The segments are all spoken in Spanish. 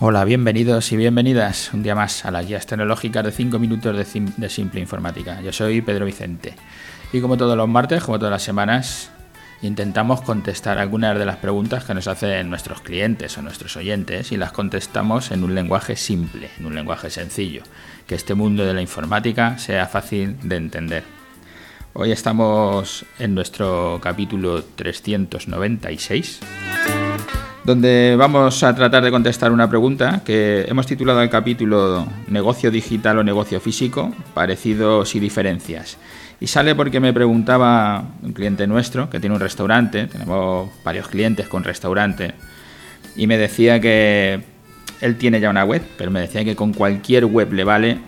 Hola, bienvenidos y bienvenidas un día más a las guías tecnológicas de 5 minutos de, de, Simple Informática. Yo soy Pedro Vicente y como todos los martes, como todas las semanas, intentamos contestar algunas de las preguntas que nos hacen nuestros clientes o nuestros oyentes y las contestamos en un lenguaje simple, en un lenguaje sencillo, que este mundo de la informática sea fácil de entender. Hoy estamos en nuestro capítulo 396 donde vamos a tratar de contestar una pregunta que hemos titulado el capítulo Negocio digital o negocio físico, parecidos y diferencias. Y sale porque me preguntaba un cliente nuestro que tiene un restaurante, tenemos varios clientes con restaurante, y me decía que él tiene ya una web, pero me decía que con cualquier web le vale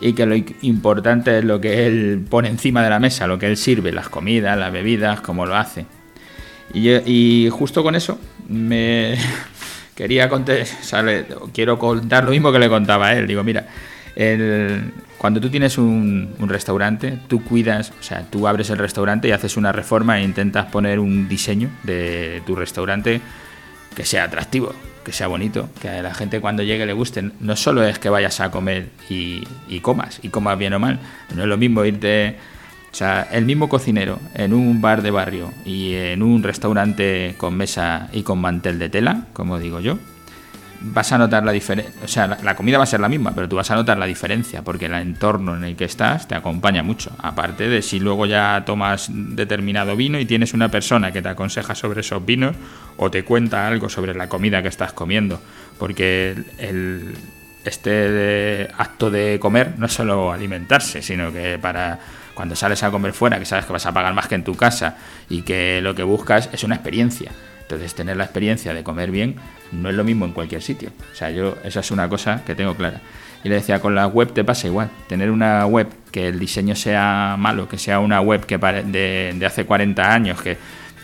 y que lo importante es lo que él pone encima de la mesa, lo que él sirve, las comidas, las bebidas, cómo lo hace. Y, justo con eso me quería contar, quiero contar lo mismo que le contaba a él. Digo, mira, cuando tú tienes un, restaurante, tú cuidas, o sea, tú abres el restaurante y haces una reforma e intentas poner un diseño de tu restaurante que sea atractivo, que sea bonito, que a la gente cuando llegue le guste. No solo es que vayas a comer y comas, y comas bien o mal, no es lo mismo irte o sea, el mismo cocinero en un bar de barrio y en un restaurante con mesa y con mantel de tela, como digo yo, vas a notar la diferencia. O sea, la, comida va a ser la misma, pero tú vas a notar la diferencia, porque el entorno en el que estás te acompaña mucho. Aparte de si luego ya tomas determinado vino y tienes una persona que te aconseja sobre esos vinos o te cuenta algo sobre la comida que estás comiendo. Porque el, este acto de comer no es solo alimentarse, sino que para cuando sales a comer fuera, que sabes que vas a pagar más que en tu casa y que lo que buscas es una experiencia. Entonces, tener la experiencia de comer bien no es lo mismo en cualquier sitio. O sea, yo, esa es una cosa que tengo clara. Y le decía, con la web te pasa igual. Tener una web que el diseño sea malo, que sea una web que de, de hace 40 años, que,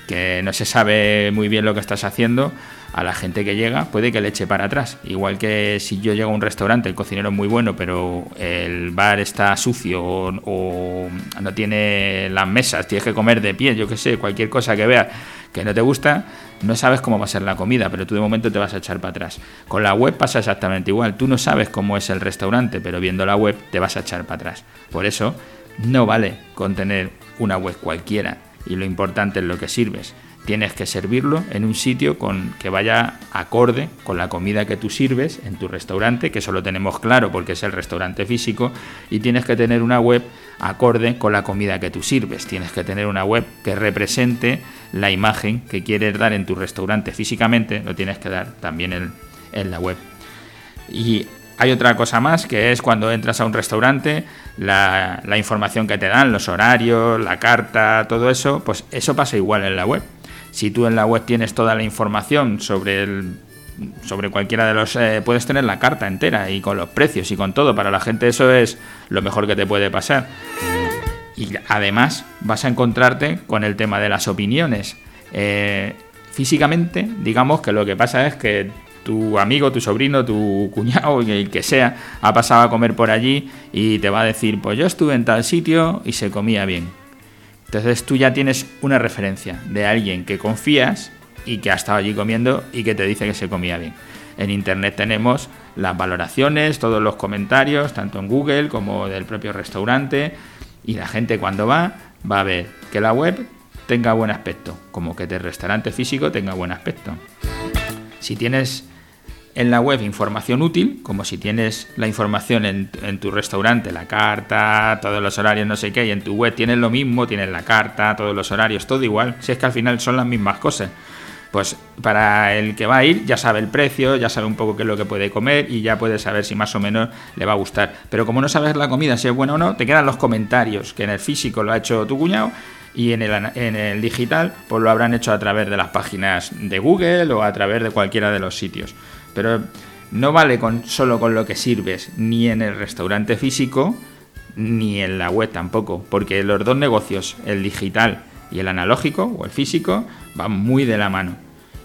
que no se sabe muy bien lo que estás haciendo, a la gente que llega puede que le eche para atrás. Igual que si yo llego a un restaurante, el cocinero es muy bueno, pero el bar está sucio o, no tiene las mesas, tienes que comer de pie, yo qué sé, cualquier cosa que veas que no te gusta, no sabes cómo va a ser la comida, pero tú de momento te vas a echar para atrás. Con la web pasa exactamente igual, tú no sabes cómo es el restaurante, pero viendo la web te vas a echar para atrás. Por eso no vale con tener una web cualquiera y lo importante es lo que sirves tienes que servirlo en un sitio con que vaya acorde con la comida que tú sirves en tu restaurante, que eso lo tenemos claro porque es el restaurante físico, y tienes que tener una web acorde con la comida que tú sirves. Tienes que tener una web que represente la imagen que quieres dar en tu restaurante físicamente, lo tienes que dar también en, en la web. Y hay otra cosa más que es cuando entras a un restaurante, la, la, información que te dan, los horarios, la carta, todo eso, pues eso pasa igual en la web. Si tú en la web tienes toda la información sobre el sobre cualquiera de los eh, puedes tener la carta entera y con los precios y con todo. Para la gente eso es lo mejor que te puede pasar. Y además vas a encontrarte con el tema de las opiniones. Eh, físicamente digamos que lo que pasa es que tu amigo, tu sobrino, tu cuñado, el que sea, ha pasado a comer por allí y te va a decir, pues yo estuve en tal sitio y se comía bien. Entonces tú ya tienes una referencia de alguien que confías y que ha estado allí comiendo y que te dice que se comía bien. En Internet tenemos las valoraciones, todos los comentarios, tanto en Google como del propio restaurante, y la gente cuando va va a ver que la web tenga buen aspecto, como que el restaurante físico tenga buen aspecto. Si tienes en la web información útil, como si tienes la información en, tu restaurante, la carta, todos los horarios, no sé qué, y en tu web tienes lo mismo, tienes la carta, todos los horarios, todo igual, si es que al final son las mismas cosas. Pues para el que va a ir ya sabe el precio, ya sabe un poco qué es lo que puede comer y ya puede saber si más o menos le va a gustar. Pero como no sabes la comida, si es buena o no, te quedan los comentarios, que en el físico lo ha hecho tu cuñado y en el, en el digital pues lo habrán hecho a través de las páginas de Google o a través de cualquiera de los sitios. Pero no vale con, solo con lo que sirves, ni en el restaurante físico, ni en la web tampoco, porque los dos negocios, el digital y el analógico o el físico, van muy de la mano.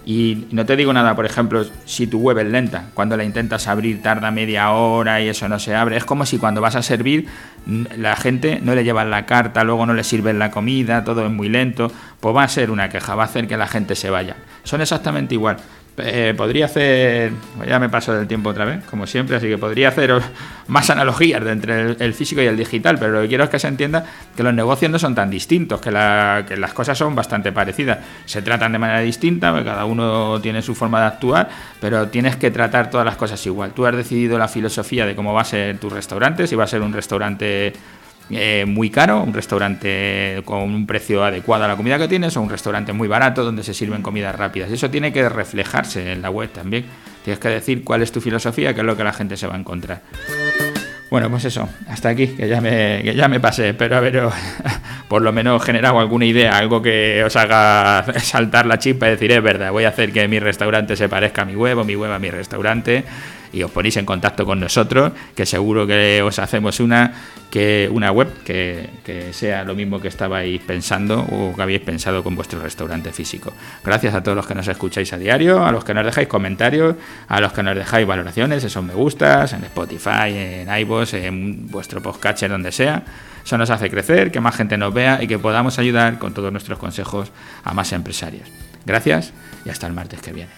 Y no te digo nada, por ejemplo, si tu web es lenta, cuando la intentas abrir tarda media hora y eso no se abre, es como si cuando vas a servir la gente no le llevan la carta, luego no le sirven la comida, todo es muy lento, pues va a ser una queja, va a hacer que la gente se vaya. Son exactamente igual Eh, podría hacer, ya me paso del tiempo otra vez, como siempre, así que podría hacer más analogías entre el, físico y el digital, pero lo que quiero es que se entienda que los negocios no son tan distintos, que las cosas son bastante parecidas. Se tratan de manera distinta, cada uno tiene su forma de actuar, pero tienes que tratar todas las cosas igual. Tú has decidido la filosofía de cómo va a ser tu restaurante, si va a ser un restaurante eh, muy caro, un restaurante con un precio adecuado a la comida que tienes o un restaurante muy barato donde se sirven comidas rápidas. Eso tiene que reflejarse en la web también. Tienes que decir cuál es tu filosofía, qué es lo que la gente se va a encontrar. Bueno, pues eso, hasta aquí, que ya me, que ya me pasé. Espero haber por lo menos generado alguna idea, algo que os haga saltar la chispa y decir, es verdad, voy a hacer que mi restaurante se parezca a mi web o mi web a mi restaurante y os ponéis en contacto con nosotros, que seguro que os hacemos una, que, una web que, que sea lo mismo que estabais pensando o que habéis pensado con vuestro restaurante físico. Gracias a todos los que nos escucháis a diario, a los que nos dejáis comentarios, a los que nos dejáis valoraciones, esos me gustas, en Spotify, en iVoox, en vuestro podcatcher, donde sea. Eso nos hace crecer, que más gente nos vea y que podamos ayudar con todos nuestros consejos a más empresarios. Gracias y hasta el martes que viene.